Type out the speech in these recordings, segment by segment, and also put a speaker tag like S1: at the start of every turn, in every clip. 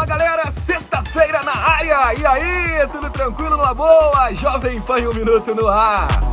S1: Fala galera, sexta-feira na área! E aí, tudo tranquilo, numa boa? Jovem Pan um minuto no ar!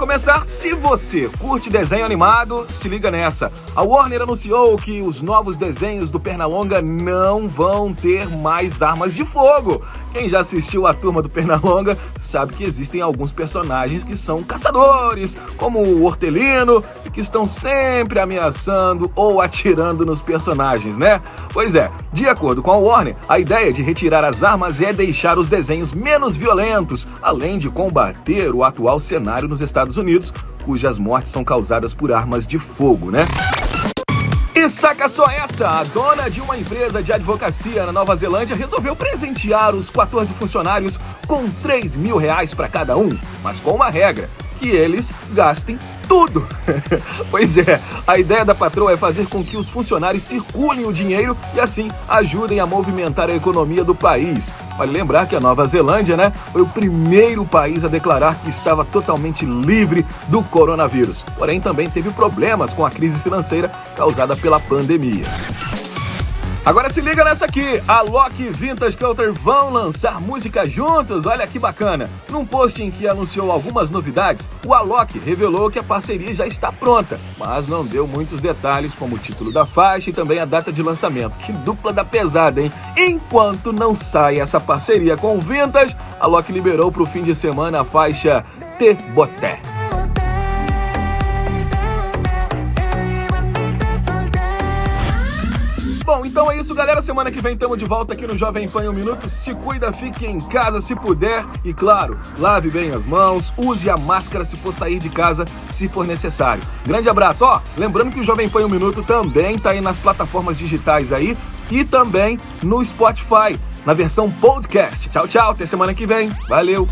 S1: Começar, se você curte desenho animado, se liga nessa. A Warner anunciou que os novos desenhos do Pernalonga não vão ter mais armas de fogo. Quem já assistiu a turma do Pernalonga sabe que existem alguns personagens que são caçadores, como o Hortelino, que estão sempre ameaçando ou atirando nos personagens, né? Pois é, de acordo com a Warner, a ideia de retirar as armas é deixar os desenhos menos violentos, além de combater o atual cenário nos Estados Unidos, cujas mortes são causadas por armas de fogo, né? E saca só essa! A dona de uma empresa de advocacia na Nova Zelândia resolveu presentear os 14 funcionários com 3 mil reais para cada um, mas com uma regra: que eles gastem tudo. pois é, a ideia da patroa é fazer com que os funcionários circulem o dinheiro e assim ajudem a movimentar a economia do país. Vale lembrar que a Nova Zelândia, né, foi o primeiro país a declarar que estava totalmente livre do coronavírus. Porém, também teve problemas com a crise financeira causada pela pandemia. Agora se liga nessa aqui, a Loki e Vintage Culture vão lançar música juntos, olha que bacana. Num post em que anunciou algumas novidades, o Alok revelou que a parceria já está pronta, mas não deu muitos detalhes como o título da faixa e também a data de lançamento. Que dupla da pesada, hein? Enquanto não sai essa parceria com o Vintage, a Loki liberou para o fim de semana a faixa Te Boté. Então é isso, galera. Semana que vem estamos de volta aqui no Jovem Pan um Minuto. Se cuida, fique em casa se puder. E claro, lave bem as mãos, use a máscara se for sair de casa, se for necessário. Grande abraço. Ó, lembrando que o Jovem Pan um Minuto também tá aí nas plataformas digitais aí e também no Spotify, na versão podcast. Tchau, tchau. Até semana que vem. Valeu!